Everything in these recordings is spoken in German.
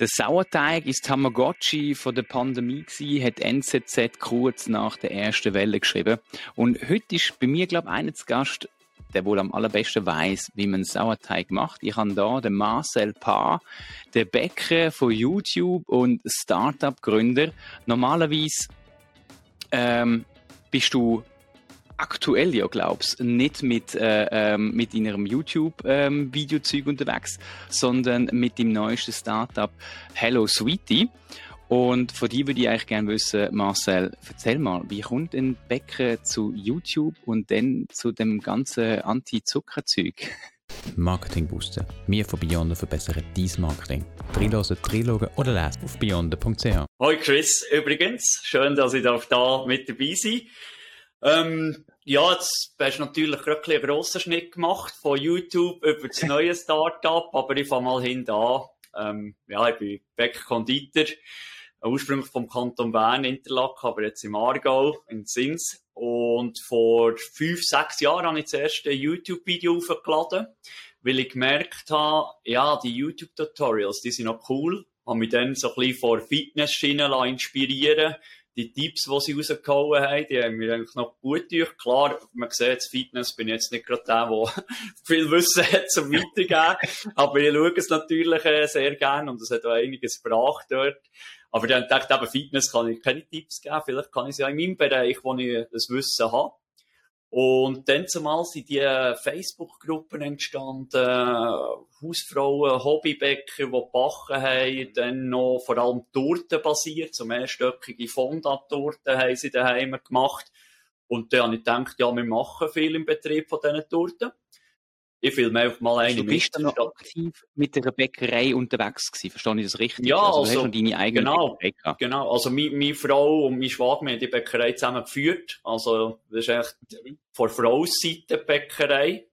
Der Sauerteig ist Tamagotchi von der Pandemie gewesen, hat NZZ kurz nach der ersten Welle geschrieben. Und heute ist bei mir, glaube ich, einer zu Gast, der wohl am allerbesten weiß, wie man Sauerteig macht. Ich habe da den Marcel Paar, der Bäcker von YouTube und Startup-Gründer. Normalerweise ähm, bist du aktuell ja glaubst, nicht mit, äh, ähm, mit ihrem YouTube-Videozeug ähm, unterwegs, sondern mit dem neuesten Startup Hello Sweetie. Und von dir würde ich eigentlich gerne wissen, Marcel, erzähl mal, wie kommt ein Bäcker zu YouTube und dann zu dem ganzen Anti-Zucker-Zeug? Marketing boosten. Wir von Beyonder verbessern dein Marketing. Dreilosen, dreiloggen oder lesen auf beyonder.ch. Hoi Chris, übrigens. Schön, dass ich da mit dabei sein ähm, ja, jetzt hast du natürlich gerade einen grossen Schnitt gemacht von YouTube über das neue Startup, aber ich fange mal hinten an. Ähm, ja, ich bin Beck Konditor, ursprünglich vom Kanton Bern, Interlaken, aber jetzt im Aargau, in Sins. Und vor fünf, sechs Jahren habe ich das erste YouTube-Video aufgeladen, weil ich gemerkt habe, ja, die YouTube-Tutorials, die sind noch cool. Habe mich dann so ein bisschen vor Fitnessschienen inspirieren die Tipps, die sie rausgehauen haben, die haben mir eigentlich noch gut durch. Klar, man sieht, das Fitness bin jetzt nicht gerade der, der viel Wissen hat zum Weitergeben. Aber ich schaue es natürlich äh, sehr gerne und es hat auch einiges gebracht dort. Aber dann dachte ich, eben Fitness kann ich keine Tipps geben. Vielleicht kann ich es ja in meinem Bereich, wo ich das Wissen habe. Und dann zumal sind die Facebook-Gruppen entstanden, Hausfrauen, Hobbybäcker, die Backen haben, dann noch vor allem Torten basiert, so mehrstöckige Fonda-Torten haben sie daheim gemacht. Und dann habe ich gedacht, ja, wir machen viel im Betrieb von diesen Torten. Ich filme einfach mal eine Du bist dann noch aktiv mit der Bäckerei unterwegs gewesen, verstehe ich das richtig? Ja, also, also, du hast deine eigene genau, Bäckerei Genau, also meine, meine Frau und mein Schwager haben die Bäckerei zusammen geführt. Also das ist eigentlich von Frauenseite Bäckerei.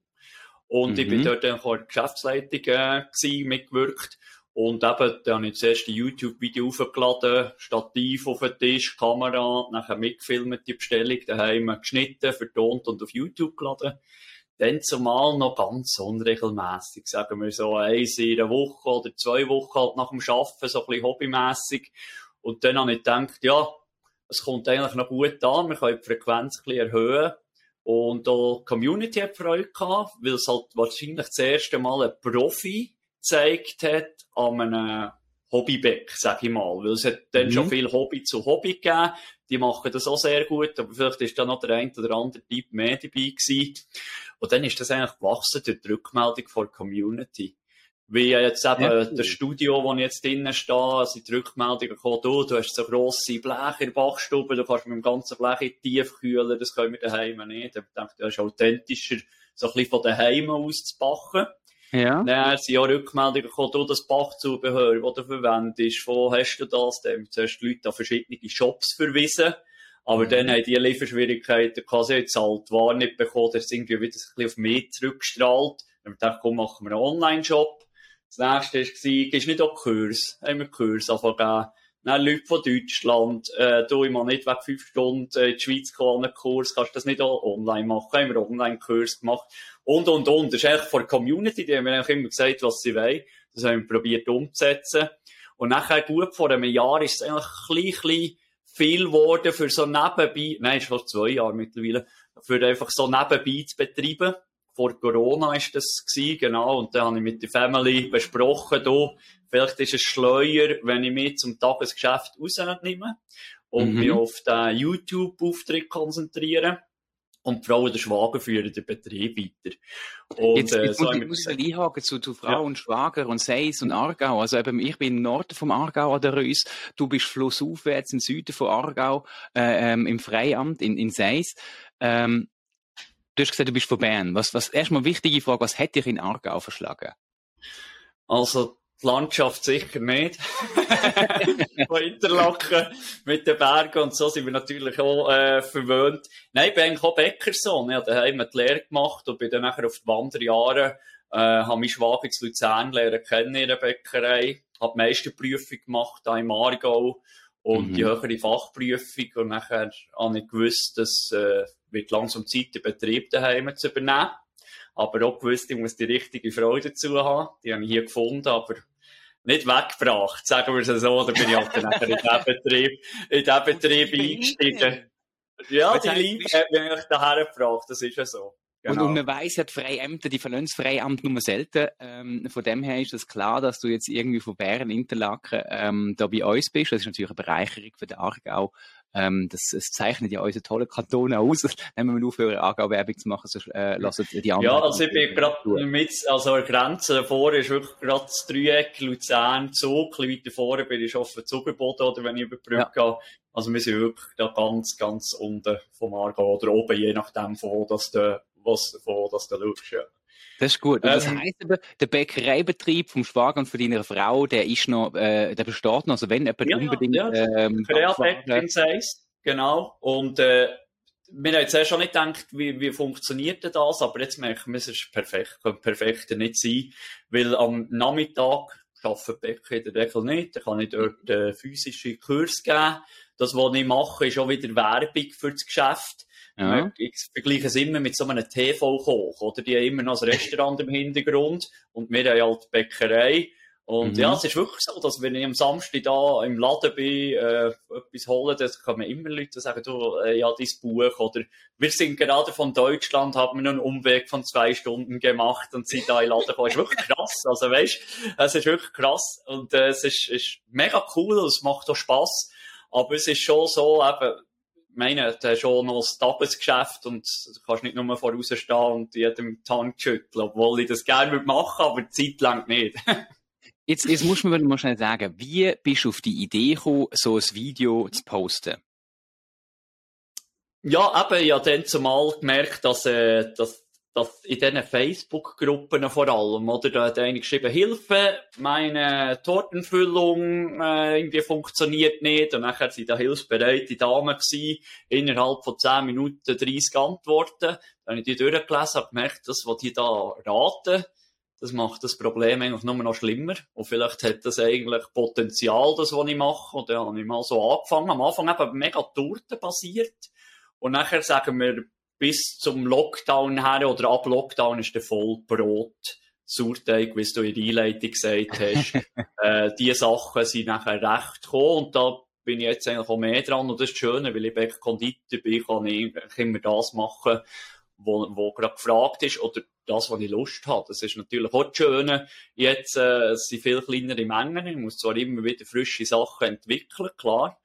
Und mhm. ich bin mhm. dort dann in der Geschäftsleitung äh, gewesen, mitgewirkt. Und eben, da habe ich das erste YouTube-Video aufgeladen, Stativ auf den Tisch, Kamera, nachher mitgefilmt, die Bestellung daheim geschnitten, vertont und auf YouTube geladen dann zumal noch ganz unregelmäßig, sagen wir so eins in einer Woche oder zwei Wochen halt nach dem Arbeiten, so ein bisschen hobbymässig. Und dann habe ich gedacht, ja, es kommt eigentlich noch gut an, wir können die Frequenz ein bisschen erhöhen. Und auch die Community hat Freude gehabt, weil es halt wahrscheinlich das erste Mal ein Profi gezeigt hat an einem Hobbyback, sag ich mal. Weil es hat dann mhm. schon viel Hobby zu Hobby gegeben. Die machen das auch sehr gut, aber vielleicht ist da noch der ein oder andere Typ mehr dabei gewesen. Und dann ist das eigentlich gewachsen durch die Rückmeldung von der Community. Wie jetzt eben ja. das Studio, wo ich jetzt drinnen stehe, sind die Rückmeldungen gekommen, du, du hast so grosse Bleche in der Bachstube, du kannst mit dem ganzen Blech in Tiefkühler, das können wir daheim nicht. Ich denke, das ist authentischer, so ein bisschen von daheim aus zu backen. Ja. Dann sind ja Rückmeldungen gekommen, du, das Bachzubehör, das du verwendest, wo hast du das? Dann haben zuerst die Leute an verschiedene Shops verwiesen. Aber dann haben die Lieferschwierigkeiten quasi jetzt halt War nicht bekommen, dass irgendwie wieder ein bisschen auf mich zurückgestrahlt. Dann haben wir gedacht, komm, machen wir einen Online-Shop. Das nächste war, gehst nicht auch Kurs? Haben wir Kurs angefangen Dann Leute von Deutschland, äh, du, ich nicht weg fünf Stunden in die Schweiz kommen, einen Kurs, kannst du das nicht auch online machen? Haben wir Online-Kurs gemacht. Und, und, und. Das ist eigentlich von der Community, die haben mir eigentlich immer gesagt, was sie wollen. Das haben wir probiert umzusetzen. Und nachher, gut, vor einem Jahr ist es eigentlich ein bisschen viel geworden für so nebenbei, nein, ist fast zwei Jahre mittlerweile, für einfach so nebenbei zu betreiben. Vor Corona ist das gewesen, genau, und dann habe ich mit der Family besprochen, du, vielleicht ist es schleuer, wenn ich mich zum Tagesgeschäft rausnehme und mhm. mich auf den YouTube-Auftritt konzentriere und die Frau und der Schwager führen den Betrieb weiter. Und, jetzt, jetzt äh, so muss ich einhaken zu, zu Frau ja. und Schwager und Seis und Aargau. Also eben, ich bin im Norden vom Aargau an der Reuss, du bist flussaufwärts im Süden von Aargau, äh, ähm, im Freiamt in, in Seis. Ähm, du hast gesagt, du bist von Bern. Was, was, erstmal wichtige Frage, was hätte dich in Aargau verschlagen? Also, die Landschaft sicher nicht. Von Interlaken mit den Bergen und so sind wir natürlich auch äh, verwöhnt. Nein, ich bin eigentlich auch Bäckersohn. Ich habe daheim die Lehre gemacht und bin dann nachher auf die Wanderjahre, äh, habe mich Schwager in Luzern lernen kennen in der Bäckerei, habe die Meisterprüfung gemacht, hier im Aargau und mhm. die höhere Fachprüfung und nachher habe ich gewusst, dass äh, wird langsam Zeit, den Betrieb daheim zu übernehmen aber auch gewusst, ich muss die richtige Frau dazu haben. Die habe ich hier gefunden, aber nicht weggebracht, sagen wir es so, da bin ich halt dann in diesen Betrieb, in diesen Betrieb eingestiegen. Ja, die Liebe hat mich daher gebracht, das ist ja so. Genau. Und, und man weiss ja, die Freiämter, die verlassen das Freiamt nur selten. Ähm, von dem her ist es klar, dass du jetzt irgendwie von Bären Interlaken ähm, da bei uns bist. Das ist natürlich eine Bereicherung für den Aargau. Ähm, das, das zeichnet ja unsere tollen Kantone aus. Nehmen wir nur für Aargau-Werbung zu machen, sonst äh, lassen die anderen. Ja, also ich bin gerade mit, also an der Grenze davor ist wirklich gerade das Dreieck, Luzern, Zug, ein weiter vorne bin ich schon auf oder wenn ich über die Brücke ja. gehe. Also wir sind wirklich da ganz, ganz unten vom Aargau oder oben, je nachdem, von wo das der was, von das du schaust. Ja. Das ist gut. Und das ähm, heisst aber, der Bäckereibetrieb vom Schwager und von deiner Frau, der ist noch, äh, der besteht noch. Also wenn jemand ja, unbedingt... Ja, ähm, Kreabäckerin heisst, genau. Und äh, wir haben jetzt erst schon nicht gedacht, wie, wie funktioniert das, aber jetzt merken wir, es ist perfekt, könnte perfekter nicht sein, weil am Nachmittag arbeiten Bäcker in der Regel nicht, da kann ich dort äh, physische Kurs geben. Das, was ich mache, ist auch wieder Werbung für das Geschäft. Ja. Ich vergleiche es immer mit so einem TV-Koch, oder? Die haben immer noch ein Restaurant im Hintergrund und wir haben halt die Bäckerei. Und mhm. ja, es ist wirklich so, dass wenn ich am Samstag da im Laden bin, äh, etwas holen, dann kommen immer Leute sagen, du, äh, ja, dein Buch, oder wir sind gerade von Deutschland, haben wir einen Umweg von zwei Stunden gemacht und sind da in Laden gekommen. Es ist wirklich krass, also weißt, es ist wirklich krass und äh, es ist, ist mega cool, es macht auch Spass, aber es ist schon so, eben, meine, du hast schon noch ein Tagesgeschäft und du kannst nicht nur vorausstehen und jedem die Hand schütteln, obwohl ich das gerne machen würde, aber die Zeit lang nicht. jetzt, jetzt muss man mal schnell sagen, wie bist du auf die Idee gekommen, so ein Video zu posten? Ja, eben, ich habe dann zumal gemerkt, dass, äh, dass dass in diesen Facebook-Gruppen vor allem, oder, da hat einer geschrieben, Hilfe, meine Tortenfüllung äh, irgendwie funktioniert nicht. Und nachher sind da hilfsbereite Damen gewesen, innerhalb von 10 Minuten 30 Antworten. Dann habe ich die durchgelesen und gemerkt, das, was die da raten, das macht das Problem eigentlich nur noch schlimmer. Und vielleicht hat das eigentlich Potenzial, das, was ich mache. Und dann habe ich mal so angefangen. Am Anfang eben mega Torten basiert. Und nachher sagen wir, bis zum Lockdown her oder ab Lockdown ist der Vollbrot. Sauerteig, wie du in der Einleitung gesagt hast. äh, diese Sachen sind nachher recht gekommen und da bin ich jetzt eigentlich auch mehr dran und das ist schön, weil ich bei Konditor bin, kann ich immer das machen, wo, wo gerade gefragt ist oder das, was ich Lust habe. Das ist natürlich auch das Schöne. Jetzt äh, es sind viel kleinere Mengen. Ich muss zwar immer wieder frische Sachen entwickeln, klar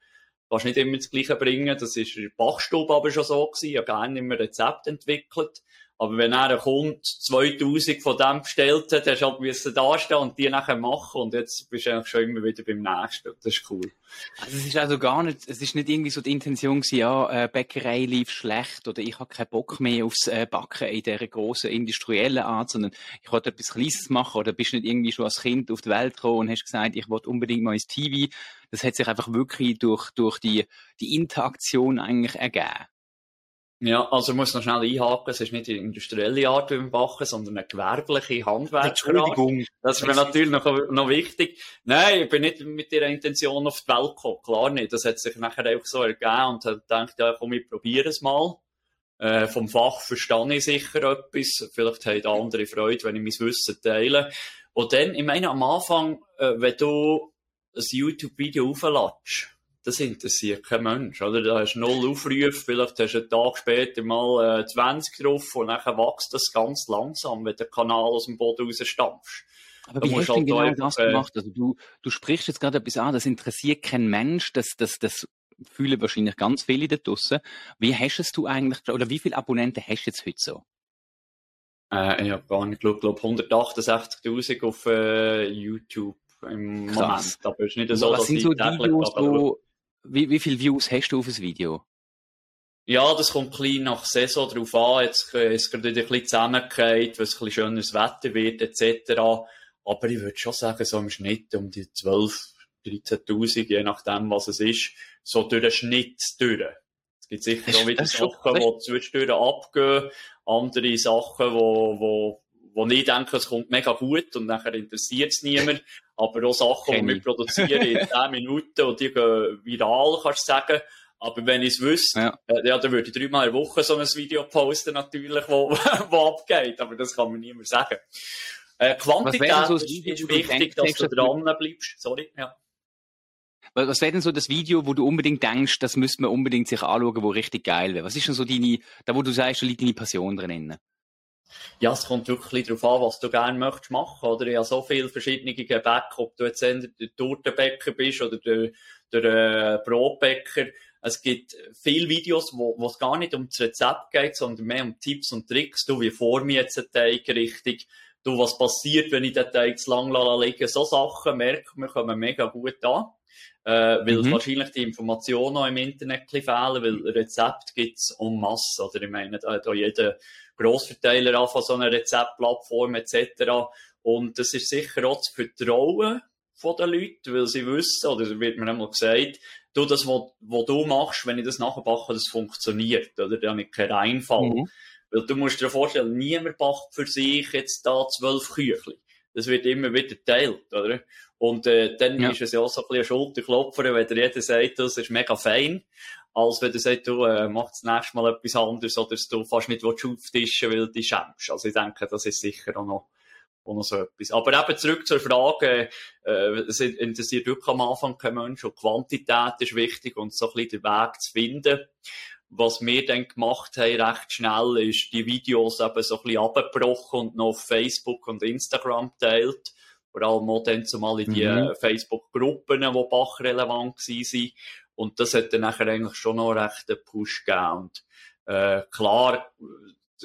kannst nicht immer das Gleiche bringen. Das ist in der Bachstube aber schon so gewesen. Ich habe gerne immer Rezept entwickelt. Aber wenn er kommt, 2000 von dem bestellt hat, hast du halt müssen dastehen und die nachher machen und jetzt bist du eigentlich schon immer wieder beim nächsten. Das ist cool. Also es ist also gar nicht, es ist nicht irgendwie so die Intention gewesen, ja, äh, Bäckerei lief schlecht oder ich habe keinen Bock mehr aufs äh, Backen in dieser grossen industriellen Art, sondern ich wollte etwas Kleines machen oder bist nicht irgendwie schon als Kind auf die Welt gekommen und hast gesagt, ich wollte unbedingt mal ins TV. Das hat sich einfach wirklich durch, durch die, die Interaktion eigentlich ergeben. Ja, also ich muss noch schnell einhaken, es ist nicht die industrielle Art, wie wir backen, sondern eine gewerbliche Handwerksart. Entschuldigung. Das ist mir natürlich noch, noch wichtig. Nein, ich bin nicht mit ihrer Intention auf die Welt gekommen, klar nicht. Das hat sich nachher einfach so ergeben und habe gedacht, ja komm, ich probiere es mal. Äh, vom Fach verstehe ich sicher etwas. Vielleicht haben andere Freude, wenn ich mein Wissen teile. Und dann, ich meine, am Anfang, äh, wenn du ein YouTube-Video aufladest, das interessiert kein Mensch, oder? Da hast du null Aufrufe, vielleicht hast du einen Tag später mal äh, 20 drauf und dann wächst das ganz langsam, wenn der Kanal aus dem Boden rausstampfst. Aber da wie hast du halt genau das äh, gemacht? Also du, du sprichst jetzt gerade etwas an, das interessiert kein Mensch, das, das, das fühlen wahrscheinlich ganz viele da draussen. Wie hast es du eigentlich, oder wie viele Abonnenten hast du jetzt heute so? Äh, ich habe gar nicht geschaut, glaube 168.000 auf äh, YouTube im Krass. Moment. Aber es ist nicht so, Was sind so Videos, wo, wie, wie viele Views hast du auf ein Video? Ja, das kommt klein nach Saison drauf an. Jetzt äh, ist es gerade wieder ein bisschen zusammengefallen, weil es ein bisschen schönes Wetter wird, etc. Aber ich würde schon sagen, so im Schnitt um die 12, 13.000, je nachdem, was es ist, so durch den Schnitt durch. Es gibt sicher auch wieder Sachen, die zwischendurch abgehen, andere Sachen, wo, wo, ich denke, es kommt mega gut und nachher interessiert es niemand. Aber auch Sachen, die wir produzieren in 10 Minuten und die gehen viral, kannst du sagen. Aber wenn ich es wüsste, ja. Äh, ja, dann würde ich dreimal in der Woche so ein Video posten, natürlich, wo, wo abgeht. Aber das kann man niemand sagen. Äh, Quantität so ist, ist wichtig, dass du dran bleibst. Sorry, ja. Was wäre denn so das Video, wo du unbedingt denkst, das müsste man unbedingt sich anschauen, wo richtig geil wäre? Was ist denn so deine, da wo du sagst, da liegt deine Passion drin? Ja, es kommt wirklich darauf an, was du gerne möchtest machen, oder? Ich habe so viele verschiedene Gebäcke, ob du jetzt der Tortenbäcker bist oder der, der äh, Brotbäcker. Es gibt viele Videos, wo, wo es gar nicht um das Rezept geht, sondern mehr um Tipps und Tricks. Du, wie form ich jetzt einen Teig richtig? Du, was passiert, wenn ich den Teig zu lang liegen So Sachen merkt man, kommen mega gut an. Äh, weil mhm. wahrscheinlich die Informationen auch im Internet fehlen, weil Rezept gibt's en masse. Oder ich meine, da hat auch jeder Grossverteiler an von so einer Rezeptplattform etc. Und das ist sicher auch das Vertrauen von den Leuten, weil sie wissen, oder wird mir einmal gesagt, du, das, was, du machst, wenn ich das nachbacke, das funktioniert, oder? Da habe ich keinen Einfall. Mhm. Weil du musst dir vorstellen, niemand backt für sich jetzt da zwölf Küchli. Das wird immer wieder geteilt, oder? Und äh, dann ja. ist es ja auch so ein bisschen Schulterklopfer, wenn dir jeder sagt, das ist mega fein, als wenn du sagst, du äh, mach das nächste Mal etwas anderes oder dass du fast nicht auftischen weil du dich schämst. Also ich denke, das ist sicher auch noch, auch noch so etwas. Aber eben zurück zur Frage, äh, es interessiert wirklich am Anfang kein Mensch und Quantität ist wichtig und so ein bisschen den Weg zu finden. Was wir dann gemacht haben, recht schnell, ist die Videos eben so ein bisschen abgebrochen und noch auf Facebook und Instagram teilt vor allem auch dann zumal in die mhm. Facebook-Gruppen, die bachrelevant waren. Und das hat dann nachher eigentlich schon noch recht einen Push gegeben. Und, äh, klar,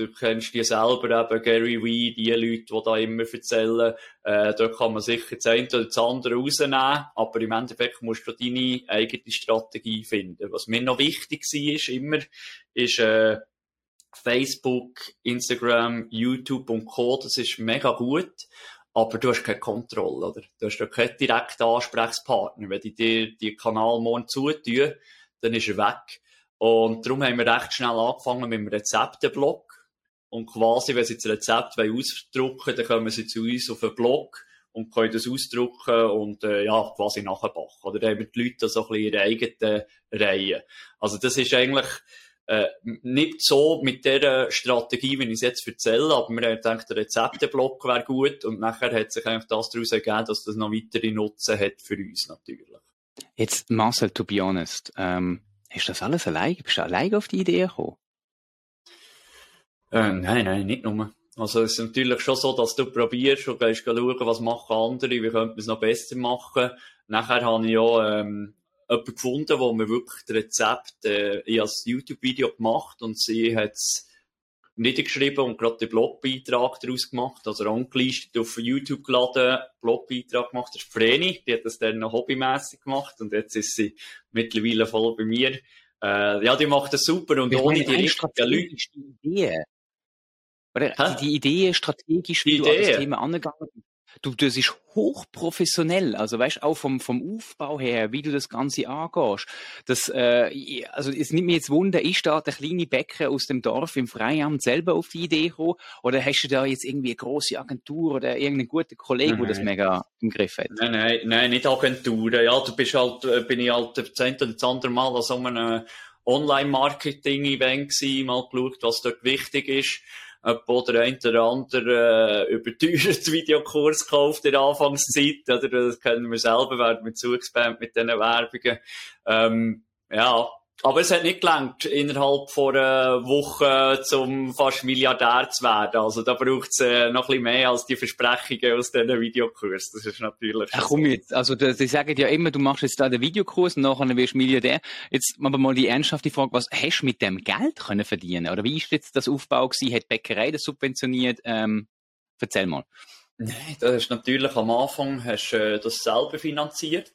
du kennst die selber eben, Gary Wee, die Leute, die da immer erzählen, äh, da kann man sicher das eine oder das andere rausnehmen, aber im Endeffekt musst du deine eigene Strategie finden. Was mir noch wichtig war, ist immer, ist, äh, Facebook, Instagram, YouTube und Co. Das ist mega gut aber du hast keine Kontrolle, oder? Du hast ja keinen direkten Ansprechpartner. Wenn die dir die Kanal morgen zutun, dann ist er weg. Und darum haben wir recht schnell angefangen mit dem Rezeptenblog. Und quasi, wenn sie das Rezept ausdrucken wollen, dann kommen sie zu uns auf den Blog und können das ausdrucken und äh, ja, quasi nachbacken. Oder dann haben die Leute so ein bisschen ihre eigenen Reihen. Also das ist eigentlich äh, nicht so mit der Strategie, wie ich es jetzt erzähle, aber wir haben gedacht, der Rezepteblock wäre gut und nachher hat sich eigentlich das daraus ergeben, dass das noch weitere Nutzen hat für uns natürlich. Jetzt, Marcel, to be honest, ähm, hast du das alles allein? Bist du allein auf die Idee gekommen? Äh, nein, nein, nicht nur. Also es ist natürlich schon so, dass du probierst und gehst schauen, was machen andere, wie könnte man es noch besser machen. Nachher habe ich ja ähm, jemanden gefunden, wo mir wirklich das Rezept, äh, ich als YouTube-Video gemacht und sie hat es niedergeschrieben und gerade den Blogbeitrag daraus gemacht, also angelistet auf YouTube geladen, Blogbeitrag gemacht, das ist Vreni, die hat das dann noch hobbymässig gemacht und jetzt ist sie mittlerweile voll bei mir. Äh, ja, die macht das super und ohne die richtigen Leute. Idee. Oder die, die Idee strategisch, wie die du Idee. an das Thema angegangen bist du, das ist hochprofessionell. Also weißt auch vom, vom Aufbau her, wie du das Ganze angehst. Das, äh, also es nimmt mir jetzt Wunder, ist da der kleine Bäcker aus dem Dorf im Freiamt selber auf die Idee gekommen? Oder hast du da jetzt irgendwie eine große Agentur oder irgendeinen guten Kollegen, der das mega im Griff hat? Nein, nein, nein, nicht Agenturen. Ja, du bist halt, äh, bin ich halt das eine oder das andere Mal an so einem Online-Marketing-Event gewesen, mal geschaut, was dort wichtig ist etwa der eine oder andere äh, überteuerten Videokurs gekauft in der Anfangszeit, oder? Das kennen wir selber, werden wir zugespammt mit diesen Werbungen. Ähm, ja, aber es hat nicht gelangt, innerhalb von einer Woche zum fast Milliardär zu werden. Also da braucht es äh, noch ein bisschen mehr als die Versprechungen aus diesen Videokursen. Das ist natürlich... Ach komm jetzt, also die sagen ja immer, du machst jetzt da den Videokurs und nachher wirst du Milliardär. Jetzt machen wir mal die ernsthafte Frage, was hast du mit dem Geld können verdienen? Oder wie ist jetzt das Aufbau gewesen? Hat die Bäckerei das subventioniert? Ähm, erzähl mal. Nein, das ist natürlich am Anfang hast, äh, das selber finanziert.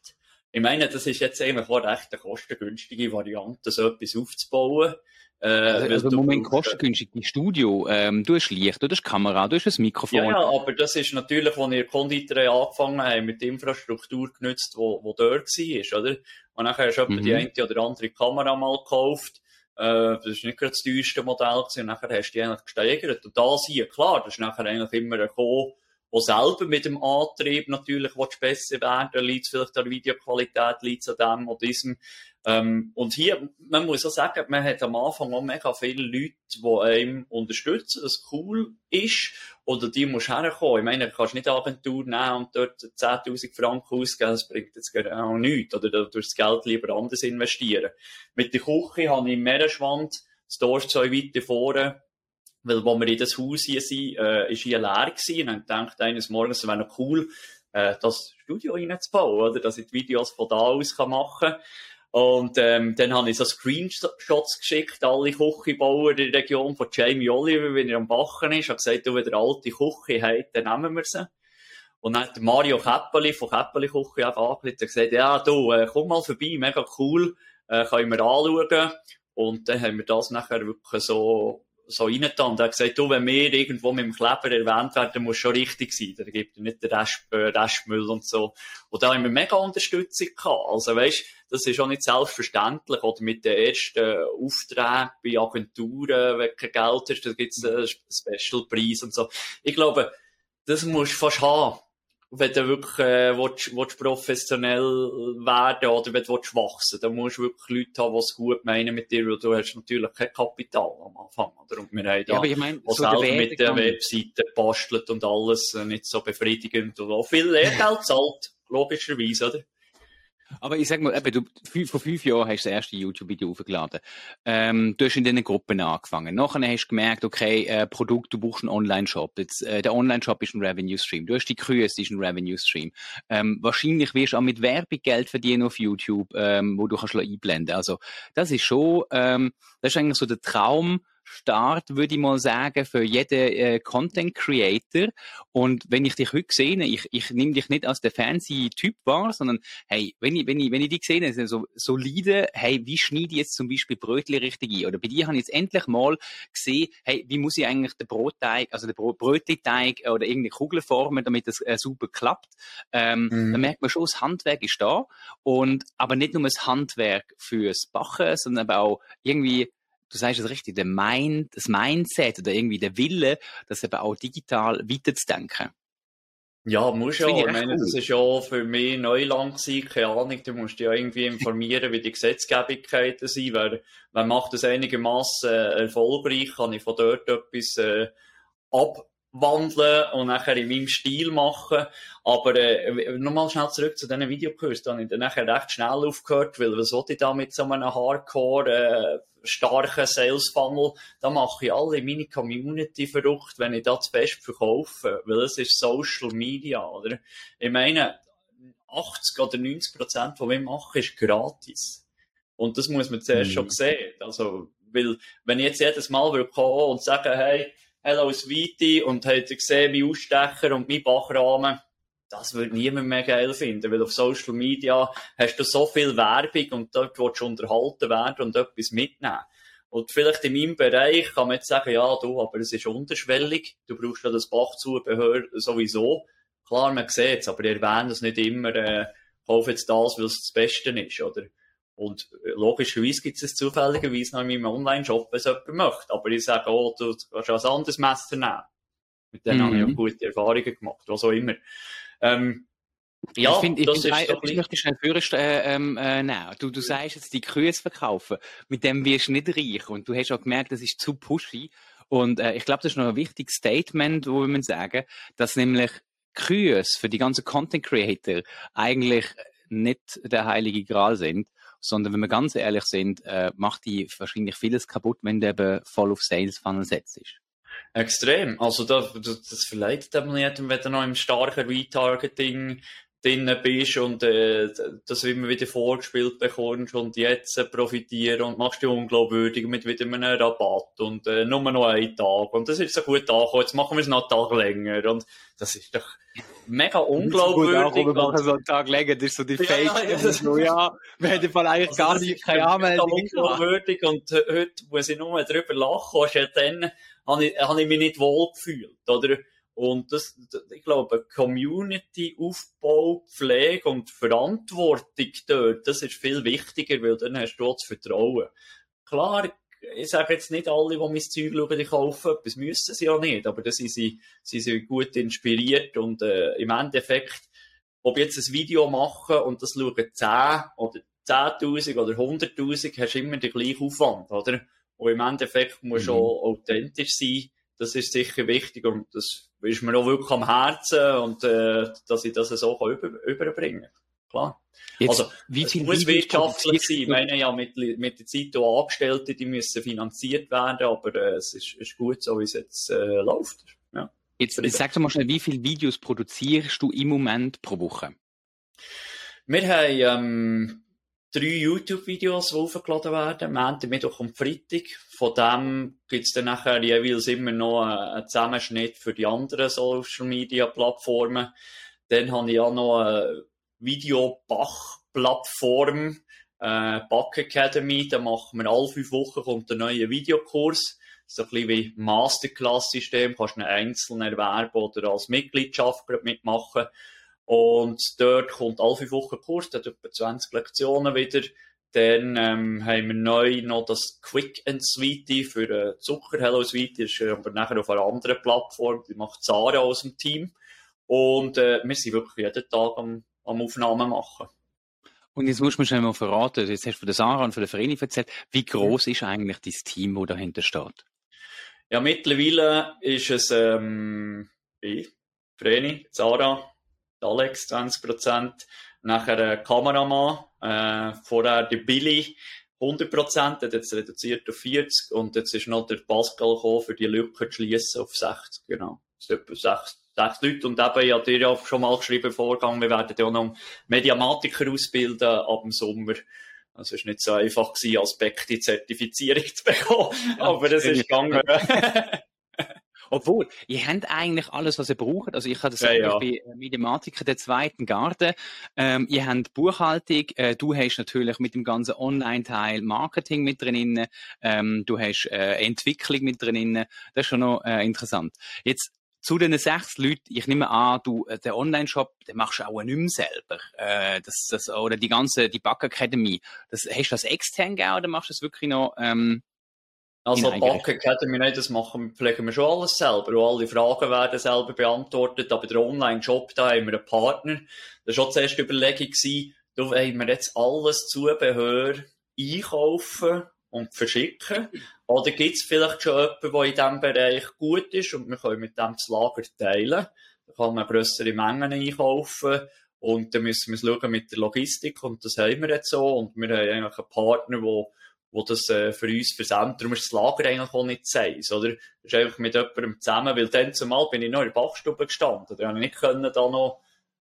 Ich meine, das ist jetzt eigentlich auch recht eine kostengünstige Variante, so etwas aufzubauen. Äh, also, also Moment, kostengünstig, die Studio, ähm, du hast Licht, du hast Kamera, du hast ein Mikrofon. Ja, ja, aber das ist natürlich, als wir Konditorei angefangen haben, mit der Infrastruktur genutzt, wo, wo dort war, oder? Und nachher hast du mhm. die eine oder andere Kamera mal gekauft. Äh, das ist nicht gerade das teuerste Modell gewesen. Und nachher hast du die eigentlich gesteigert. Und da hier, klar, das ist nachher eigentlich immer gekommen, auch selber mit dem Antrieb natürlich besser werden, liegt vielleicht an der Videoqualität, liegt an dem oder diesem. Ähm, und hier, man muss auch sagen, man hat am Anfang auch mega viele Leute, die einem unterstützen, das cool ist, oder die musst herkommen. Ich meine, du kannst nicht Agentur nehmen und dort 10.000 Franken ausgeben, das bringt jetzt auch nichts, oder du das Geld lieber anders investieren. Mit der Küche habe ich im Meeresschwand, das Dorf zwei weiter vorne, weil, wo wir in das Haus hier sind, äh, ist hier leer gewesen. Und dann dachte eines Morgens, es wäre noch cool, äh, das Studio reinzubauen, oder? Dass ich die Videos von da aus kann machen kann. Und ähm, dann habe ich so Screenshots geschickt, alle Küchenbauer in der Region von Jamie Oliver, wenn er am Bachen ist, hat gesagt, du, wenn ihr alte Küche habt, dann nehmen wir sie. Und dann hat Mario Käppeli von Käppeli Küche einfach angelegt und gesagt, ja, du, äh, komm mal vorbei, mega cool, äh, können wir anschauen. Und dann haben wir das nachher wirklich so so reingetan und hat gesagt, du, wenn wir irgendwo mit dem Kleber erwähnt werden, muss schon richtig sein. Da gibt es nicht den Rest, äh, Restmüll und so. Und da haben wir mega Unterstützung gehabt. Also weisst, das ist auch nicht selbstverständlich. Oder mit den ersten Aufträgen bei Agenturen, wenn kein Geld ist, da gibt es einen Specialpreis und so. Ich glaube, das musst du fast haben wenn du wirklich äh, willst, willst professionell werden oder wenn du willst wachsen dann musst du wirklich Leute haben, die es gut meinen mit dir, weil du hast natürlich kein Kapital am Anfang. Oder? Und wir haben da ja, ich mein, so selber mit der Webseite bastelt und alles äh, nicht so befriedigend und auch viel Lehrgeld zahlt, logischerweise, oder? Aber ich sag mal, eben, du, vor fünf Jahren hast du das erste YouTube-Video aufgeladen. Ähm, du hast in diesen Gruppen angefangen. Nachher hast du gemerkt, okay, äh, Produkt, du brauchst einen Online-Shop. äh, der Online-Shop ist ein Revenue-Stream. Du hast die Grüße, ist ein Revenue-Stream. Ähm, wahrscheinlich wirst du auch mit Werbung Geld verdienen auf YouTube, ähm, wo du kannst einblenden. Also, das ist schon, ähm, das ist eigentlich so der Traum, Start, würde ich mal sagen, für jeden äh, Content Creator. Und wenn ich dich heute sehe, ich, ich nehme dich nicht als der fancy Typ wahr, sondern hey, wenn ich, wenn ich, wenn ich dich sehe, sind so solide, hey, wie schneide ich jetzt zum Beispiel Brötchen richtig ein? Oder bei dir habe ich jetzt endlich mal gesehen, hey, wie muss ich eigentlich den Brotteig, also den Brötchenteig oder irgendeine Kugel formen, damit das äh, super klappt. Ähm, mhm. Da merkt man schon, das Handwerk ist da. Und, aber nicht nur das Handwerk fürs Bachen, sondern aber auch irgendwie du sagst es richtig, der Mind, das Mindset oder irgendwie der Wille, das eben auch digital weiterzudenken. Ja, muss ja. Ich, meine, cool. das ist ja für mich Neuland gewesen. Keine Ahnung, du musst dich ja irgendwie informieren, wie die Gesetzgebigkeiten sind. Wer, wer macht das einigermaßen äh, erfolgreich, kann ich von dort etwas äh, abwandeln und nachher in meinem Stil machen. Aber äh, nochmal schnell zurück zu diesen Videokurs. Da habe ich dann nachher recht schnell aufgehört, weil was wollte ich da mit so einem Hardcore äh, starken Sales Funnel, da mache ich alle meine Community verrückt, wenn ich das best verkaufe, weil es ist Social Media, oder? Ich meine, 80 oder 90 Prozent von dem mache, ist gratis. Und das muss man zuerst mhm. schon sehen. Also, weil, wenn ich jetzt jedes Mal will kommen und sagen, hey, hello Sweetie, und habt gesehen, mein Ausstecher und mein Bachrahmen, das würde niemand mehr geil finden, weil auf Social Media hast du so viel Werbung und dort willst du unterhalten werden und etwas mitnehmen. Und vielleicht in meinem Bereich kann man jetzt sagen, ja, du, aber es ist unterschwellig, du brauchst ja das Bachzubehör sowieso. Klar, man sieht es, aber ihr erwähnt es nicht immer, äh, kauf jetzt das, weil es das Beste ist, oder? Und äh, logischerweise gibt es zufälligerweise noch in meinem Online-Shop, wenn es jemand möchte. Aber ich sage, oh, du kannst ein anderes Messer nehmen. Mit denen mhm. habe ich auch gute Erfahrungen gemacht, was auch immer. Ähm, ja, ich finde, ich, find, ich, ich möchte schnell Führerst äh, ähm, äh, nehmen. Du, du sagst jetzt, die Kühe verkaufen, mit dem wirst du nicht reich. Und du hast auch gemerkt, das ist zu pushy. Und äh, ich glaube, das ist noch ein wichtiges Statement, wo wir man sagen, dass nämlich Kühe für die ganzen Content Creator eigentlich nicht der heilige Gral sind, sondern wenn wir ganz ehrlich sind, äh, macht die wahrscheinlich vieles kaputt, wenn du eben voll auf Sales Funnel setzt. Extrem. Also da, das, das verleitet einem nicht, wenn du noch im starken Retargeting drin bist und äh, das immer wieder vorgespielt bekommst und jetzt äh, profitieren und machst dich unglaubwürdig mit wieder einem Rabatt und äh, nur noch einen Tag und das ist so gut angekommen, jetzt machen wir es noch einen Tag länger und das ist doch mega unglaubwürdig. wir machen so einen Tag länger, das ist so die ja, Fake, ja. So, ja, wir hätten von eigentlich also gar nicht keine Anmeldung unglaubwürdig und heute muss ich nur drüber lachen, ja dann habe ich, habe ich mich nicht wohl gefühlt, oder? Und das, ich glaube, Community-Aufbau, Pflege und Verantwortung dort, das ist viel wichtiger, weil dann hast du das Vertrauen. Klar, ich sage jetzt nicht alle, die mein Zeug schauen, die kaufen etwas, müssen sie ja nicht, aber da sind sie, sie sind gut inspiriert und äh, im Endeffekt, ob ich jetzt ein Video mache und das schauen 10 oder 10.000 oder 100.000, hast du immer den gleichen Aufwand, oder? Und im Endeffekt muss mhm. auch authentisch sein, das ist sicher wichtig und das ist mir auch wirklich am Herzen und äh, dass ich das so über, überbringen kann. Klar. Jetzt, also, wie viel es muss wirtschaftlich sein. Ich meine ja, mit, mit der Zeit auch Angestellte, die müssen finanziert werden, aber äh, es ist, ist gut, so wie es jetzt äh, läuft. Ja. Jetzt, jetzt sag doch mal schnell, wie viele Videos produzierst du im Moment pro Woche? Wir haben ähm, drei YouTube-Videos, die aufgeladen werden, Montag, Mittwoch und Freitag. Von dem gibt es dann nachher jeweils immer noch einen Zusammenschnitt für die anderen Social-Media-Plattformen. Dann habe ich auch noch eine Video-Bach-Plattform, äh, Bach Academy. Da machen wir alle fünf Wochen kommt ein neuer Videokurs. So ein bisschen wie Masterclass-System. Kannst einen einzelnen erwerben oder als Mitgliedschaft mitmachen. Und dort kommt alle fünf Wochen Kurs, der hat etwa 20 Lektionen wieder. Dann ähm, haben wir neu noch das Quick and Sweetie für äh, Zucker. Hello Sweetie ist aber nachher auf einer anderen Plattform. Die macht Sarah aus dem Team. Und äh, wir sind wirklich jeden Tag am, am Aufnahmen machen. Und jetzt musst du mir schon mal verraten, jetzt hast du von der Sarah und von der Vereinigung erzählt, wie groß ist eigentlich das Team, das dahinter steht? Ja, mittlerweile ist es ähm, ich, Vreni, Sarah, Alex 20%, nachher ein Kameramann, äh, vorher der Billy 100%, hat jetzt reduziert auf 40 und jetzt ist noch der Pascal gekommen, für die Lücke zu schließen auf 60, genau. Das sind etwa 6, sechs Leute und eben, ich habe dir ja schon mal geschrieben, Vorgang, wir werden ja noch Mediamatiker ausbilden ab dem Sommer. Also es war nicht so einfach gewesen, die Zertifizierung zu bekommen, aber das ist gegangen. Obwohl, ihr habt eigentlich alles, was ihr braucht. Also ich habe das ja, ja. bei Mediamatiker der zweiten Garde. Ähm, ihr habt Buchhaltung, äh, du hast natürlich mit dem ganzen Online-Teil Marketing mit drin, ähm, du hast äh, Entwicklung mit drin. Das ist schon noch äh, interessant. Jetzt zu den sechs Leuten, ich nehme an, du, äh, der Online-Shop, den machst du auch nicht mehr selber. Äh, das, das, oder die ganze, die Academy. Das, hast du das extern gegeben oder machst du das wirklich noch, ähm, also Back Academy, nein, das machen, pflegen wir schon alles selber. Und alle Fragen werden selber beantwortet. Aber der Online-Shop, da haben wir einen Partner. Das war schon zuerst die Überlegung gewesen, da wollen wir jetzt alles Zubehör einkaufen und verschicken. Oder gibt es vielleicht schon jemanden, der in diesem Bereich gut ist und wir können mit dem das Lager teilen. Da kann man grössere Mengen einkaufen. Und dann müssen wir schauen mit der Logistik und das haben wir jetzt so. Und wir haben eigentlich einen Partner, der wo das äh, für uns versendet. Darum ist das Lager eigentlich auch nicht seins, oder? Das ist einfach mit jemandem zusammen, weil dann zumal bin ich noch in der Bachstube gestanden. Da habe ich nicht können da noch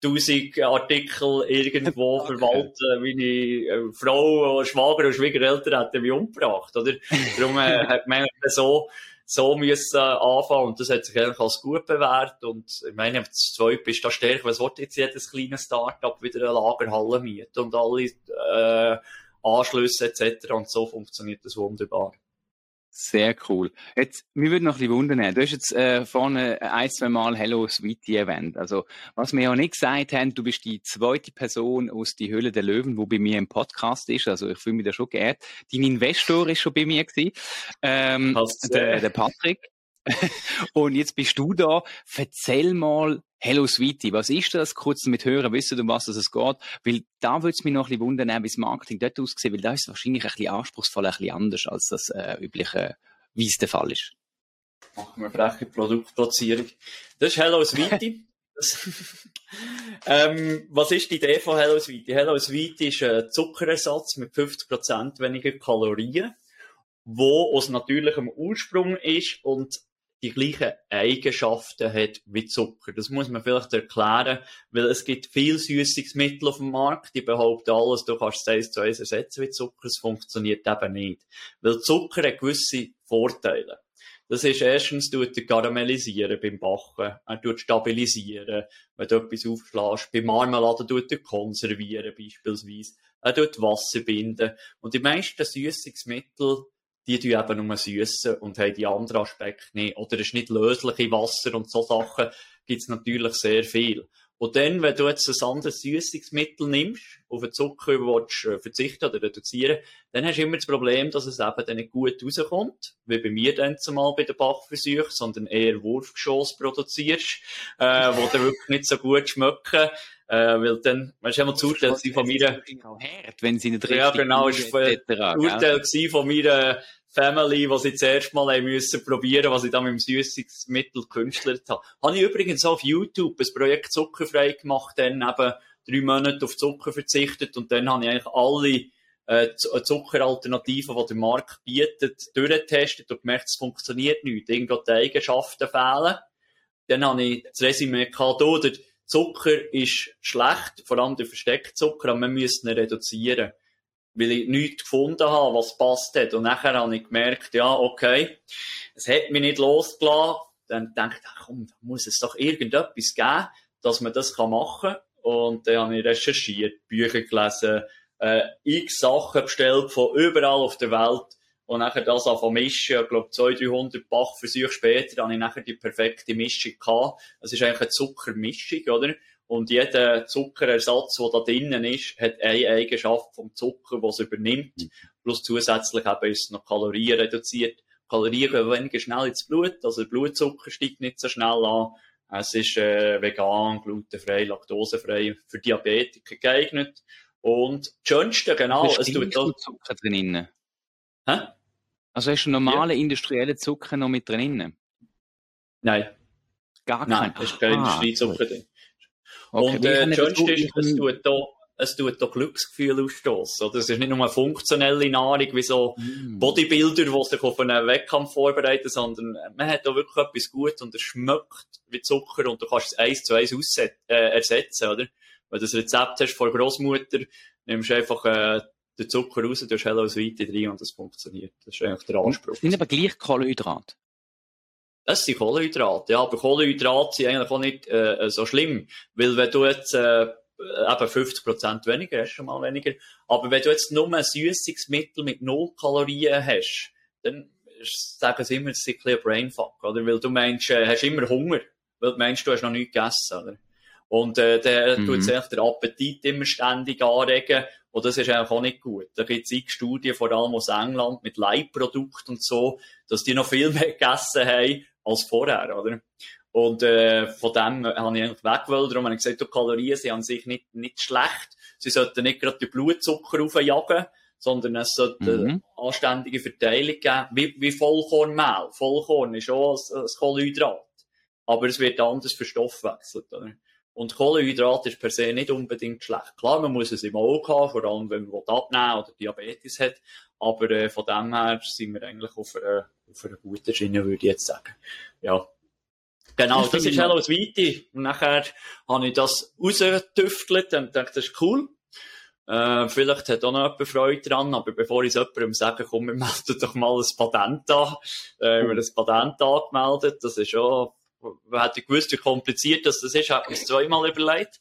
tausend Artikel irgendwo okay. verwalten, wie eine äh, Frau, oder Schwager und Schwiegereltern hätten mich umgebracht, oder? Darum äh, hat man so, so müssen anfangen und das hat sich eigentlich als gut bewährt und ich meine, das zweite ist da stärker, was wird jetzt jedes kleine Start-up wieder eine Lagerhalle mieten und alle äh, Anschlüsse etc. Und so funktioniert das wunderbar. Sehr cool. Jetzt, mir würde noch ein bisschen wundern, du hast jetzt äh, vorne ein, zwei Mal Hello Sweetie erwähnt. Also, was wir ja nicht gesagt haben, du bist die zweite Person aus die Höhle der Löwen, wo bei mir im Podcast ist. Also, ich fühle mich da schon geehrt. Dein Investor ist schon bei mir gewesen. Ähm, der, der Patrick. Und jetzt bist du da. Erzähl mal, Hello Sweetie, was ist das? Kurz mit Hören wissen, um was es geht. Weil da würde es mich noch ein bisschen wundern, wie das Marketing dort aussieht, weil da ist es wahrscheinlich ein bisschen anspruchsvoller, ein bisschen anders, als das äh, übliche, wie es der Fall ist. Machen wir freche Produktplatzierung. Das ist Hello Sweetie. ähm, was ist die Idee von Hello Sweetie? Hello Sweetie ist ein Zuckerersatz mit 50% weniger Kalorien, wo aus natürlichem Ursprung ist und die gleichen Eigenschaften hat wie Zucker. Das muss man vielleicht erklären, weil es gibt viel Süßungsmittel auf dem Markt, die behaupten alles, du kannst es eins zu eins ersetzen wie Zucker. Es funktioniert eben nicht. Weil Zucker hat gewisse Vorteile. Das ist erstens, tut er karamellisieren beim Backen. Er tut stabilisieren, wenn du etwas aufschlägst. Bei Marmelade tut er konservieren, beispielsweise. Er tut Wasser binden. Und die meisten Süßungsmittel die tun eben nur süßen und haben die anderen Aspekte nicht. Oder es ist nicht löslich in Wasser und so Sachen gibt es natürlich sehr viel. Und dann, wenn du jetzt ein anderes Süßungsmittel nimmst, auf den Zucker willst, äh, verzichten oder reduzieren, dann hast du immer das Problem, dass es eben dann nicht gut rauskommt, wie bei mir dann zumal bei den Bachversuchen, sondern eher Wurfgeschoss produzierst, äh, wo dann wirklich nicht so gut schmecken. Äh, weil dann, weißt du, einmal das Urteil von mir. wenn sie nicht Ja, genau, ist das Urteil von mir, Family, was ich zuerst mal müssen probieren, was ich dann mit dem Süßungsmittel gekünstlert habe. Habe ich übrigens auf YouTube ein Projekt zuckerfrei gemacht, dann eben drei Monate auf Zucker verzichtet und dann habe ich eigentlich alle äh, äh Zuckeralternativen, die der Markt bietet, durchgetestet und gemerkt, es funktioniert nicht. Irgendwo die Eigenschaften fehlen. Dann habe ich das Resümee gehabt, oh, der Zucker ist schlecht, vor allem der Versteckzucker, aber wir müssen ihn reduzieren weil ich nichts gefunden habe, was passt hat. Und nachher habe ich gemerkt, ja, okay, es hat mich nicht losgelassen. Dann dachte ich, komm, da muss es doch irgendetwas geben, dass man das machen kann. Und dann habe ich recherchiert, Bücher gelesen, äh, x Sachen bestellt von überall auf der Welt. Und nachher das anfangen mischen. Ich glaube, 200, 300 Bachversuche später habe ich nachher die perfekte Mischung gehabt. Es ist eigentlich eine Zuckermischung, oder? Und jeder Zuckerersatz, der da drinnen ist, hat eine Eigenschaft vom Zucker, was es übernimmt. Mhm. Plus zusätzlich eben ist es noch Kalorien reduziert. Kalorien gehen weniger schnell ins Blut, also der Blutzucker steigt nicht so schnell an. Es ist äh, vegan, glutenfrei, laktosefrei, für Diabetiker geeignet. Und das Schönste, genau, es tut auch... Zucker drinnen? Hä? Also hast du normale ja. industrielle Zucker noch mit drinnen? Nein. Gar kein? Nein, es ist kein Industriezucker drin. Okay, und äh, das Schönste ist, es tut da es tut da Glücksgefühl ausstoßen. Das ist nicht nur eine funktionelle Nahrung, wie so mm. Bodybuilder, die sich auf einen Wettkampf vorbereiten, sondern man hat da wirklich etwas gut und es schmeckt wie Zucker und du kannst es eins zu eins äh, ersetzen, oder? Wenn du das Rezept hast von Großmutter, nimmst du einfach äh, den Zucker raus, du hast Hello Sweetie drin und das funktioniert. Das ist eigentlich der Anspruch. Sind aber gleich Kohlenhydrate? Das sind Kohlenhydrate, ja, aber Kohlenhydrate sind eigentlich auch nicht äh, so schlimm, weil wenn du jetzt äh, eben 50% weniger hast, schon mal weniger, aber wenn du jetzt nur ein Süßungsmittel mit null Kalorien hast, dann sagen sie immer, es ist ein bisschen ein Brainfuck, oder? Weil du meinst, äh, hast immer Hunger, weil du meinst, du hast noch nichts gegessen, oder? Und äh, der mhm. tut sich den Appetit immer ständig anregen. Und das ist eigentlich auch nicht gut. Da gibt es Studien, vor allem aus England, mit Leitprodukten und so, dass die noch viel mehr gegessen haben als vorher, oder? Und äh, von dem habe ich eigentlich weggewollt. Darum habe ich gesagt, die Kalorien sind an sich nicht, nicht schlecht. Sie sollten nicht gerade den Blutzucker aufjagen, sondern es sollte mhm. eine anständige Verteilung geben, wie, wie Vollkornmehl. Vollkorn ist auch ein, ein Kohlenhydrat. Aber es wird anders verstoffwechselt. Oder? Und Kohlenhydrat ist per se nicht unbedingt schlecht. Klar, man muss es im Auge haben, vor allem wenn man abnehmen oder Diabetes hat. Aber äh, von dem her sind wir eigentlich auf einer, auf einer guten Schiene, würde ich jetzt sagen. Ja. Genau, das ist Hello Sweetie. Und nachher habe ich das rausgetüftelt und dachte, das ist cool. Äh, vielleicht hat auch noch jemand Freude dran, aber bevor ich es jemandem sage, komm, wir melden doch mal ein Patent an. Äh, wir das Patent angemeldet. Das ist schon, wer hätte gewusst, wie kompliziert das ist, hat mir es zweimal überlegt.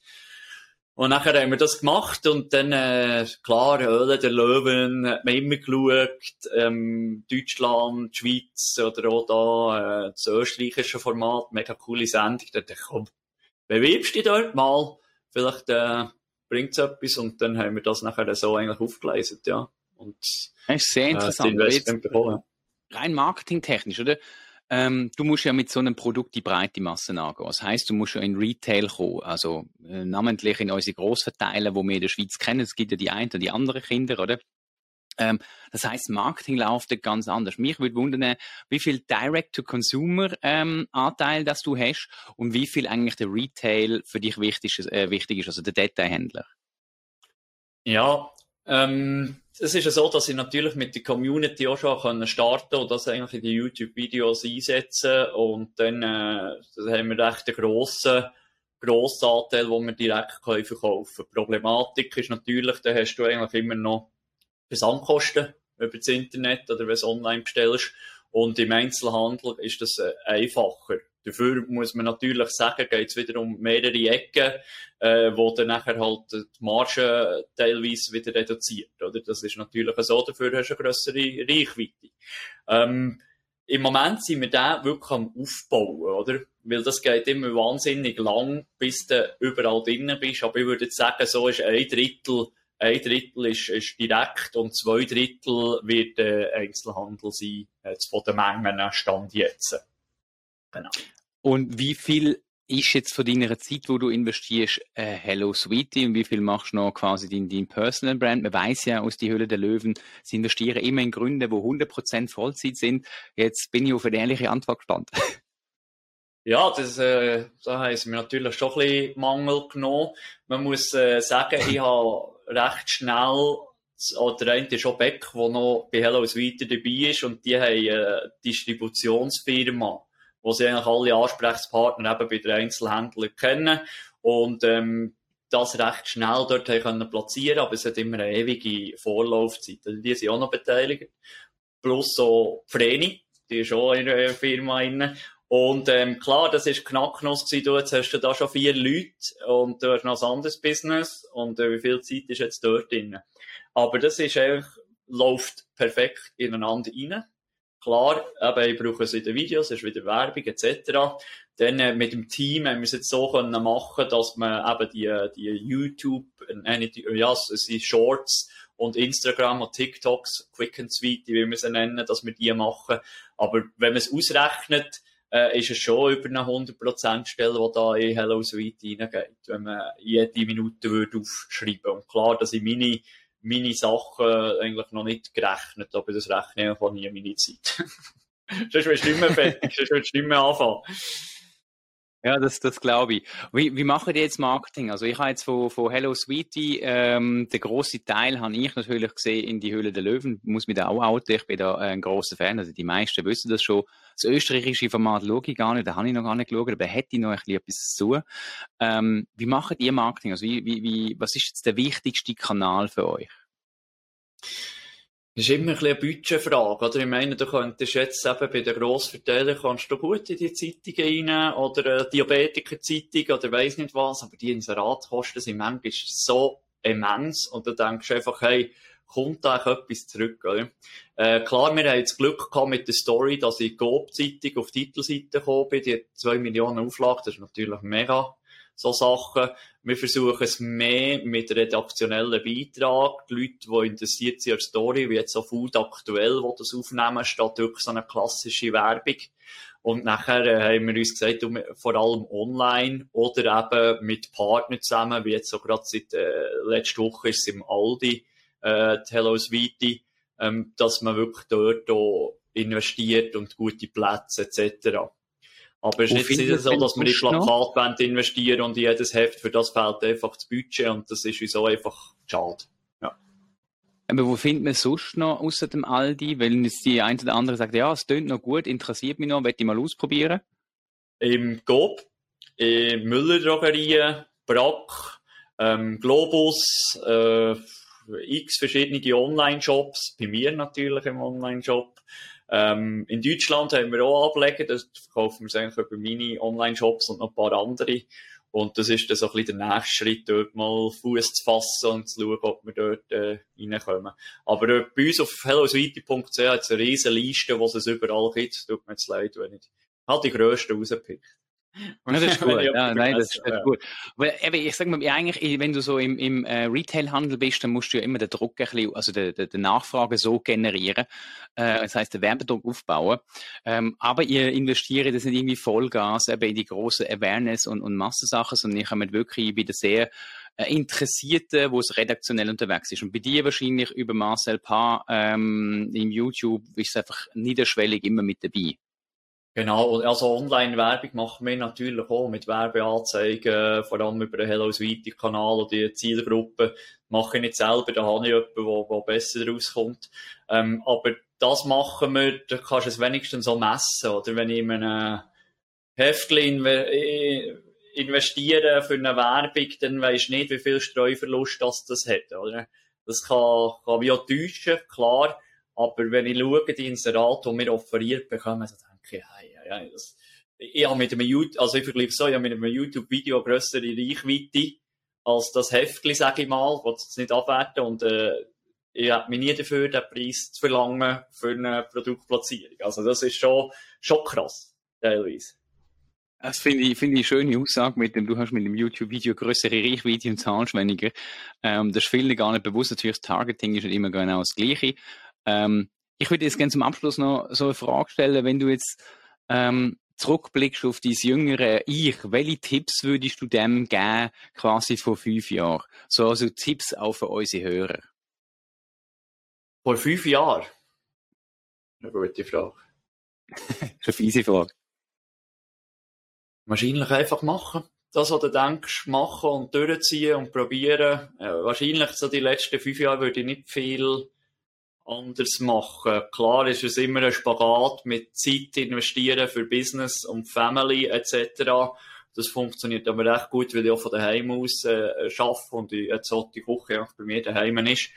Und nachher haben wir das gemacht und dann, äh, klar, Höhle der Löwen hat man immer geschaut, ähm, Deutschland, Schweiz oder auch da, äh, das österreichische Format, mega coole Sendung. Da dachte ich, komm, bewirbst dich dort mal, vielleicht äh, bringt's etwas und dann haben wir das nachher so eigentlich aufgeleistet, ja. Und, das ist sehr interessant. Äh, rein marketingtechnisch, oder? Ähm, du musst ja mit so einem Produkt die breite Masse angehen. Das heißt, du musst ja in Retail kommen, also äh, namentlich in unsere Grossverteiler, wo wir in der Schweiz kennen. Es gibt ja die einen und die anderen Kinder, oder? Ähm, das heißt, Marketing läuft ganz anders. Mich würde wundern, wie viel Direct-to-Consumer-Anteil ähm, du hast und wie viel eigentlich der Retail für dich wichtig ist, äh, wichtig ist also der Detailhändler. Ja, ähm, es ist ja so, dass ich natürlich mit der Community auch schon starten können und das eigentlich in die YouTube-Videos einsetzen und dann äh, haben wir echt einen grossen, grossen Anteil, wo wir direkt können verkaufen können. Problematik ist natürlich, da hast du eigentlich immer noch Versandkosten über das Internet oder wenn du es online bestellst und im Einzelhandel ist das äh, einfacher. Dafür muss man natürlich sagen, geht es wieder um mehrere Ecken, äh, wo dann nachher halt die Marge teilweise wieder reduziert. Oder? Das ist natürlich so, dafür hast du eine grössere Reichweite. Ähm, im Moment sind wir da wirklich am Aufbauen, oder? Weil das geht immer wahnsinnig lang, bis du überall drin bist. Aber ich würde jetzt sagen, so ist ein Drittel, ein Drittel ist, ist direkt und zwei Drittel wird äh, Einzelhandel sein, jetzt von den Mengen Stand jetzt. Genau. Und wie viel ist jetzt von deiner Zeit, wo du investierst, äh, Hello Sweetie und wie viel machst du noch quasi dein, dein Personal Brand? Man weiß ja aus die Höhle der Löwen, sie investieren immer in Gründe, wo 100% Vollzeit sind. Jetzt bin ich auf eine ehrliche Antwort gespannt. Ja, das, äh, da haben sie mir natürlich schon ein bisschen Mangel genommen. Man muss äh, sagen, ich habe recht schnell, oder der eine ist Beck, der noch bei Hello Sweetie dabei ist und die haben eine Distributionsfirma wo sie eigentlich alle Ansprechpartner eben bei den Einzelhändlern kennen und ähm, das recht schnell dort können platzieren, aber es hat immer eine ewige Vorlaufzeit. Also die sind auch noch beteiligt. Plus so Vreni, die ist auch in der Firma inne. Und ähm, klar, das ist Knacknuss gewesen. Du, jetzt hast du da schon vier Leute und du hast noch ein anderes Business. Und äh, wie viel Zeit ist jetzt dort drin? Aber das ist eigentlich, läuft perfekt ineinander rein. Klar, eben, ich brauche es in den Videos, es ist wieder Werbung etc. Dann äh, mit dem Team haben wir es jetzt so können machen, dass man eben die, die YouTube, äh, ja, es Shorts und Instagram und TikToks, Quick and Sweet, wie wir sie nennen, dass wir die machen. Aber wenn man es ausrechnet, äh, ist es schon über eine 100% Stelle, die da in Hello Sweet reingeht, wenn man jede Minute würde aufschreiben. Und klar, dass ich meine meine Sachen eigentlich noch nicht gerechnet, aber das rechne ich einfach nie meine Zeit. sonst wirst du nicht mehr fertig, sonst wirst du nicht mehr anfangen. Ja, das, das glaube ich. Wie, wie machen die jetzt Marketing? Also ich habe jetzt von, von Hello Sweetie, ähm, den grossen Teil habe ich natürlich gesehen in die Höhle der Löwen. Muss mich da auch outen. Ich bin da ein großer Fan. Also die meisten wissen das schon. Das österreichische Format schaue ich gar nicht, da habe ich noch gar nicht geschaut, aber hätte ich noch ein bisschen etwas zu. Ähm, wie machen die Marketing? Also wie, wie, wie, was ist jetzt der wichtigste Kanal für euch? Das ist immer ein eine Budgetfrage, oder? Ich meine, du könntest jetzt eben bei den Grossverteilern kannst du gut in die Zeitungen rein, oder eine Diabetiker-Zeitung, oder weiss nicht was, aber die Inseratkosten sind manchmal so immens, und du denkst einfach, hey, kommt da etwas zurück, oder? Äh, klar, wir haben das Glück gehabt mit der Story, dass ich Coop-Zeitung auf die Titelseite gekommen bin, die hat zwei Millionen Auflage, das ist natürlich mega so Sachen. Wir versuchen es mehr mit redaktionellen Beitrag. Die Leute, die interessiert sind an der Story, wie jetzt so Food aktuell, die das aufnehmen, statt wirklich so eine klassische Werbung. Und nachher äh, haben wir uns gesagt, vor allem online oder eben mit Partnern zusammen, wie jetzt so gerade seit äh, letzter Woche ist es im Aldi, äh, Hello Sweetie, ähm, dass man wirklich dort auch investiert und gute Plätze etc. Aber es ist jetzt nicht so, dass wir in Plakatband investieren und in jedes Heft, für das fehlt einfach das Budget und das ist uns auch einfach schade. Ja. Aber wo findet man sonst noch außer dem Aldi? Weil jetzt die eine oder andere sagt, ja, es tönt noch gut, interessiert mich noch, möchte ich mal ausprobieren? Im Coop, in Müller-Drogerien, Brack, ähm, Globus, äh, x verschiedene Online-Shops, bei mir natürlich im Online-Shop. Ähm, in Deutschland haben wir auch Ableger, das verkaufen wir eigentlich über meine Online-Shops und noch ein paar andere. Und das ist dann so ein bisschen der nächste Schritt, dort mal Fuß zu fassen und zu schauen, ob wir dort äh, reinkommen. Aber äh, bei uns auf hellosweite.ch hat es eine riesige Liste, wo es überall gibt. Tut mir jetzt leid, wenn ich halt die grössten rauspickt. Das ist gut. ja, nein, das ist ja. gut. Weil, eben, ich sag mal, eigentlich, wenn du so im, im äh, Retail-Handel bist, dann musst du ja immer den Druck ein bisschen, also die, die, die Nachfrage so generieren. Äh, das heißt, den Werbedruck aufbauen. Ähm, aber ihr investiert das nicht irgendwie Vollgas eben in die große Awareness und, und Massensachen, sondern ich habe wirklich wieder sehr äh, Interessierte, wo es redaktionell unterwegs ist. Und bei dir wahrscheinlich über Marcel Paar ähm, im YouTube ist es einfach niederschwellig immer mit dabei. Genau, also Online-Werbung machen wir natürlich auch mit Werbeanzeigen, vor allem über den Hello Sweetie-Kanal oder die Zielgruppe. Mache ich nicht selber, da habe ich jemanden, der, der besser rauskommt. Ähm, aber das machen wir, da kannst du es wenigstens so messen. Oder wenn ich in einem Heftchen investiere für eine Werbung, dann weisst du nicht, wie viel Streuverlust das, das hat. Oder? Das kann, kann mich auch täuschen, klar. Aber wenn ich schaue, die Inserate, die wir offeriert bekommen, dann ich, ich habe mit einem YouTube, also ich vergleiche so, ich habe mit einem YouTube-Video grössere Reichweite als das Heftli, sage ich mal, was es nicht abwerten und äh, ich habe mich nie dafür, den Preis zu verlangen für eine Produktplatzierung. Also das ist schon, schon krass, teilweise. Das finde ich, finde ich eine schöne Aussage mit dem, du hast mit dem YouTube-Video größere Reichweite und zahlst weniger. Ähm, das ist vielen gar nicht bewusst. Natürlich, das Targeting ist nicht immer genau das Gleiche. Ähm, ich würde jetzt gerne zum Abschluss noch so eine Frage stellen, wenn du jetzt ähm, zurückblickst auf dein jüngere Ich, welche Tipps würdest du dem geben, quasi vor fünf Jahren? So also Tipps auch für unsere Hörer. Vor fünf Jahren? Eine gute Frage. das ist eine fiese Frage. Wahrscheinlich einfach machen. Das, was du denkst, machen und durchziehen und probieren. Äh, wahrscheinlich so die letzten fünf Jahre würde ich nicht viel anders machen. Klar ist es immer ein Spagat mit Zeit investieren für Business und Family etc. Das funktioniert aber recht gut, weil ich auch von daheim aus äh, arbeite und ich jetzt auch die Küche bei mir daheim ist.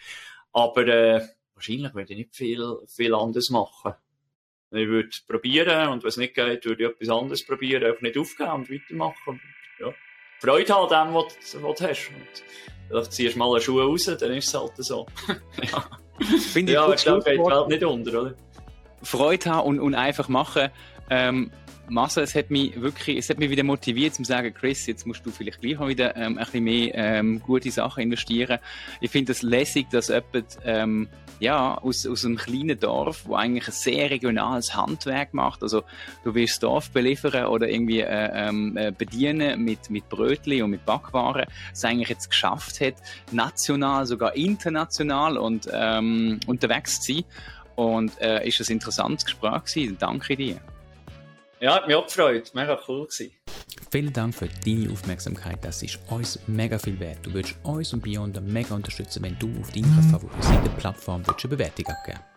Aber äh, wahrscheinlich würde ich nicht viel, viel anders machen. Ich würde probieren und wenn es nicht geht, würde ich etwas anderes probieren, einfach nicht aufgeben und weitermachen. Ja. Freude haben an dem, was, was du hast. Und vielleicht ziehst du mal eine Schuhe raus, dann ist es halt so. ja. Finde ja, ich glaube, geht halt nicht unter, oder? Freude haben und, und einfach machen. Ähm, Marcel, es hat mich wirklich, es hat mich wieder motiviert, zu sagen, Chris, jetzt musst du vielleicht gleich auch wieder ähm, ein bisschen mehr ähm, gute Sachen investieren. Ich finde es lässig, dass jemand, ähm, ja, aus, aus einem kleinen Dorf, wo eigentlich ein sehr regionales Handwerk macht, also du willst das Dorf beliefern oder irgendwie äh, ähm, äh, bedienen mit, mit Brötli und mit Backwaren, es eigentlich jetzt geschafft hat, national, sogar international und ähm, unterwegs zu sein. Und äh, ist ein interessantes Gespräch gewesen. Danke dir. Ja, hat mich auch gefreut. Mega cool gewesen. Vielen Dank für deine Aufmerksamkeit. Das ist uns mega viel wert. Du würdest uns und Beyond mega unterstützen, wenn du auf deiner favorisierten Plattform eine Bewertung abgeben